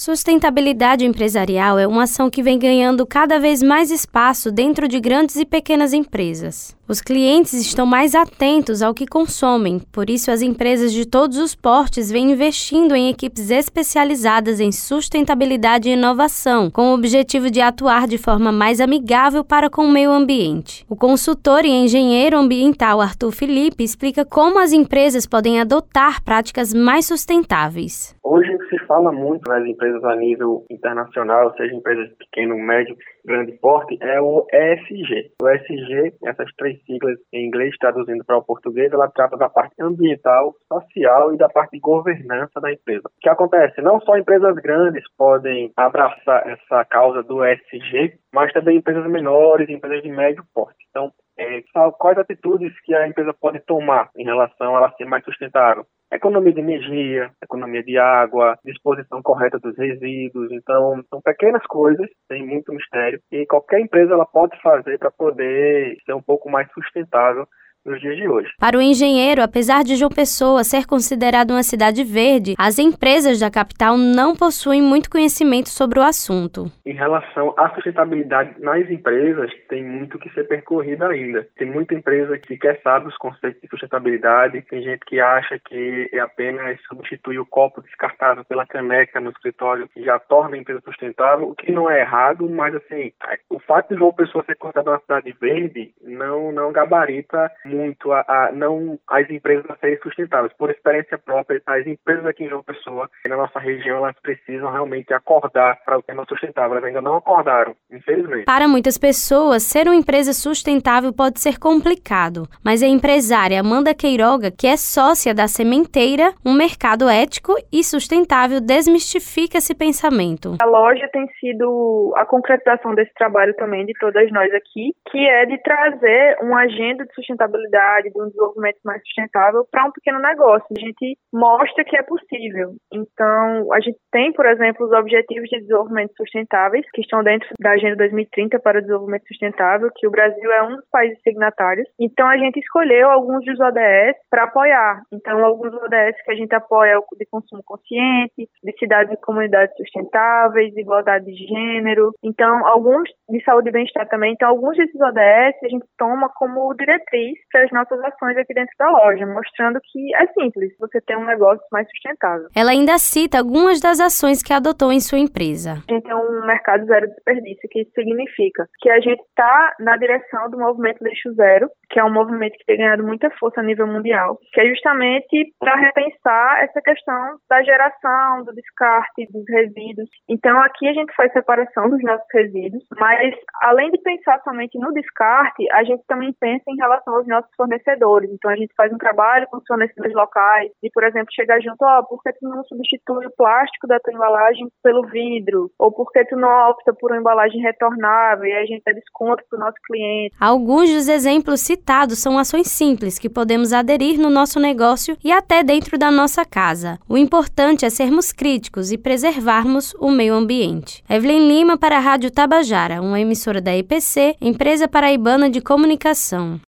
Sustentabilidade empresarial é uma ação que vem ganhando cada vez mais espaço dentro de grandes e pequenas empresas. Os clientes estão mais atentos ao que consomem, por isso as empresas de todos os portes vêm investindo em equipes especializadas em sustentabilidade e inovação, com o objetivo de atuar de forma mais amigável para com o meio ambiente. O consultor e engenheiro ambiental Arthur Felipe explica como as empresas podem adotar práticas mais sustentáveis. Hoje fala muito nas empresas a nível internacional, seja empresas de pequeno, médio, grande porte, é o ESG. O ESG, essas três siglas em inglês, traduzindo para o português, ela trata da parte ambiental, social e da parte de governança da empresa. O que acontece? Não só empresas grandes podem abraçar essa causa do ESG, mas também empresas menores, empresas de médio porte. Então, é, quais atitudes que a empresa pode tomar em relação a ela ser mais sustentável? Economia de energia, economia de água, disposição correta dos resíduos. Então, são pequenas coisas, tem muito mistério, e qualquer empresa ela pode fazer para poder ser um pouco mais sustentável nos dias de hoje. Para o engenheiro, apesar de João Pessoa ser considerado uma cidade verde, as empresas da capital não possuem muito conhecimento sobre o assunto. Em relação à sustentabilidade nas empresas, tem muito que ser percorrido ainda. Tem muita empresa que quer saber os conceitos de sustentabilidade, tem gente que acha que é apenas substituir o copo descartável pela caneca no escritório que já torna a empresa sustentável, o que não é errado, mas assim, o fato de João Pessoa ser considerada uma cidade verde não, não gabarita muito a, a, não as empresas a serem sustentáveis. Por experiência própria, as empresas aqui em João Pessoa, na nossa região, elas precisam realmente acordar para o tema sustentável. Elas ainda não acordaram, infelizmente. Para muitas pessoas, ser uma empresa sustentável pode ser complicado, mas a empresária Amanda Queiroga, que é sócia da Sementeira, um mercado ético e sustentável, desmistifica esse pensamento. A loja tem sido a concretização desse trabalho também de todas nós aqui, que é de trazer uma agenda de sustentabilidade sustentabilidade, de um desenvolvimento mais sustentável para um pequeno negócio. A gente mostra que é possível. Então, a gente tem, por exemplo, os Objetivos de Desenvolvimento Sustentáveis, que estão dentro da Agenda 2030 para o Desenvolvimento Sustentável, que o Brasil é um dos países signatários. Então, a gente escolheu alguns dos ODS para apoiar. Então, alguns ODS que a gente apoia é o de consumo consciente, de cidades e comunidades sustentáveis, igualdade de gênero. Então, alguns de saúde e bem-estar também. Então, alguns desses ODS a gente toma como diretriz para as nossas ações aqui dentro da loja, mostrando que é simples você ter um negócio mais sustentável. Ela ainda cita algumas das ações que adotou em sua empresa. A gente tem um mercado zero desperdício, que isso significa que a gente está na direção do movimento lixo zero, que é um movimento que tem ganhado muita força a nível mundial, que é justamente para repensar essa questão da geração, do descarte, dos resíduos. Então aqui a gente faz separação dos nossos resíduos, mas além de pensar somente no descarte, a gente também pensa em relação aos nossos fornecedores. Então a gente faz um trabalho com os fornecedores locais e, por exemplo, chegar junto, ó, oh, por que tu não substitui o plástico da tua embalagem pelo vidro? Ou por que tu não opta por uma embalagem retornável e a gente dá desconto para o nosso cliente? Alguns dos exemplos citados são ações simples que podemos aderir no nosso negócio e até dentro da nossa casa. O importante é sermos críticos e preservarmos o meio ambiente. Evelyn Lima para a Rádio Tabajara, uma emissora da EPC, Empresa Paraibana de Comunicação.